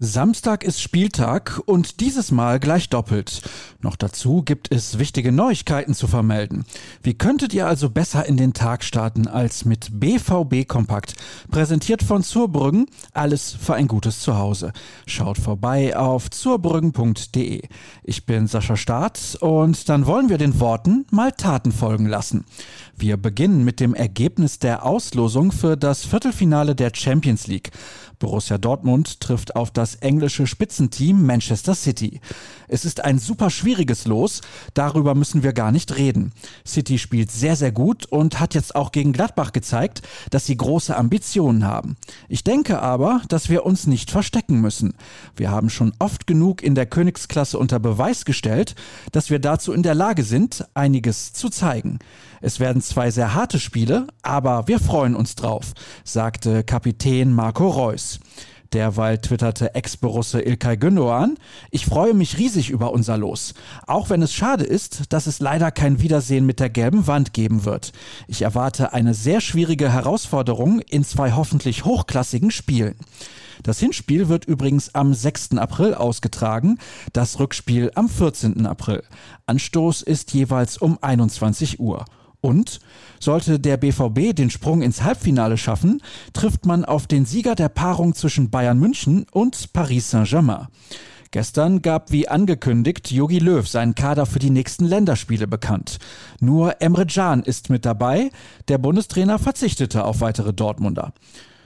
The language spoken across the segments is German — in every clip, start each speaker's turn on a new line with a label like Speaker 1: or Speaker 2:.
Speaker 1: Samstag ist Spieltag und dieses Mal gleich doppelt. Noch dazu gibt es wichtige Neuigkeiten zu vermelden. Wie könntet ihr also besser in den Tag starten als mit BVB Kompakt? Präsentiert von Zurbrüggen, alles für ein gutes Zuhause. Schaut vorbei auf zurbrüggen.de. Ich bin Sascha Staat und dann wollen wir den Worten mal Taten folgen lassen. Wir beginnen mit dem Ergebnis der Auslosung für das Viertelfinale der Champions League. Borussia Dortmund trifft auf das englische Spitzenteam Manchester City. Es ist ein super schwieriges Los, darüber müssen wir gar nicht reden. City spielt sehr, sehr gut und hat jetzt auch gegen Gladbach gezeigt, dass sie große Ambitionen haben. Ich denke aber, dass wir uns nicht verstecken müssen. Wir haben schon oft genug in der Königsklasse unter Beweis gestellt, dass wir dazu in der Lage sind, einiges zu zeigen. Es werden zwei sehr harte Spiele, aber wir freuen uns drauf, sagte Kapitän Marco Reus. Derweil twitterte Ex-Borusse Ilkay Gündoğan, ich freue mich riesig über unser Los. Auch wenn es schade ist, dass es leider kein Wiedersehen mit der gelben Wand geben wird. Ich erwarte eine sehr schwierige Herausforderung in zwei hoffentlich hochklassigen Spielen. Das Hinspiel wird übrigens am 6. April ausgetragen, das Rückspiel am 14. April. Anstoß ist jeweils um 21 Uhr. Und sollte der BVB den Sprung ins Halbfinale schaffen, trifft man auf den Sieger der Paarung zwischen Bayern München und Paris Saint-Germain. Gestern gab wie angekündigt Jogi Löw seinen Kader für die nächsten Länderspiele bekannt. Nur Emre Can ist mit dabei, der Bundestrainer verzichtete auf weitere Dortmunder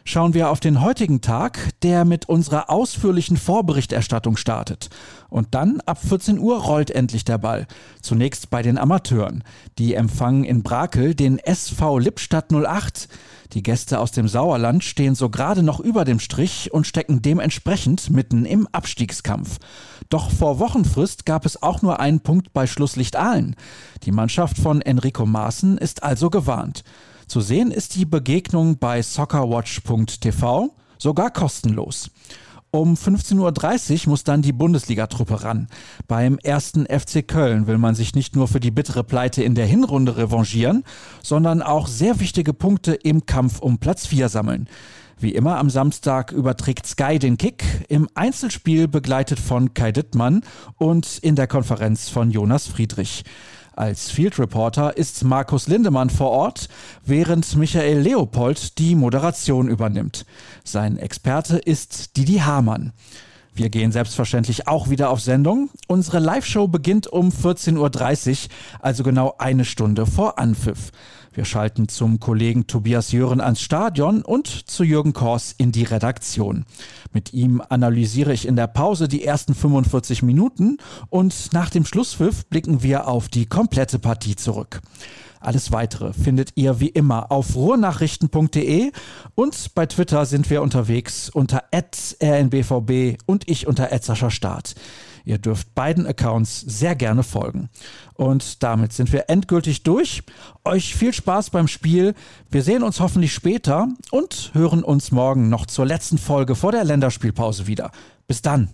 Speaker 1: schauen wir auf den heutigen Tag, der mit unserer ausführlichen Vorberichterstattung startet. Und dann ab 14 Uhr rollt endlich der Ball. Zunächst bei den Amateuren. Die empfangen in Brakel den SV Lippstadt 08. Die Gäste aus dem Sauerland stehen so gerade noch über dem Strich und stecken dementsprechend mitten im Abstiegskampf. Doch vor Wochenfrist gab es auch nur einen Punkt bei Schlusslicht Aalen. Die Mannschaft von Enrico Maaßen ist also gewarnt. Zu sehen ist die Begegnung bei soccerwatch.tv, sogar kostenlos. Um 15.30 Uhr muss dann die Bundesligatruppe ran. Beim ersten FC Köln will man sich nicht nur für die bittere Pleite in der Hinrunde revanchieren, sondern auch sehr wichtige Punkte im Kampf um Platz 4 sammeln. Wie immer am Samstag überträgt Sky den Kick, im Einzelspiel begleitet von Kai Dittmann und in der Konferenz von Jonas Friedrich. Als Field Reporter ist Markus Lindemann vor Ort, während Michael Leopold die Moderation übernimmt. Sein Experte ist Didi Hamann. Wir gehen selbstverständlich auch wieder auf Sendung. Unsere Live-Show beginnt um 14.30 Uhr, also genau eine Stunde vor Anpfiff. Wir schalten zum Kollegen Tobias Jören ans Stadion und zu Jürgen Kors in die Redaktion. Mit ihm analysiere ich in der Pause die ersten 45 Minuten und nach dem Schlusspfiff blicken wir auf die komplette Partie zurück. Alles weitere findet ihr wie immer auf ruhrnachrichten.de und bei Twitter sind wir unterwegs unter rnbvb und ich unter Start. Ihr dürft beiden Accounts sehr gerne folgen. Und damit sind wir endgültig durch. Euch viel Spaß beim Spiel. Wir sehen uns hoffentlich später und hören uns morgen noch zur letzten Folge vor der Länderspielpause wieder. Bis dann.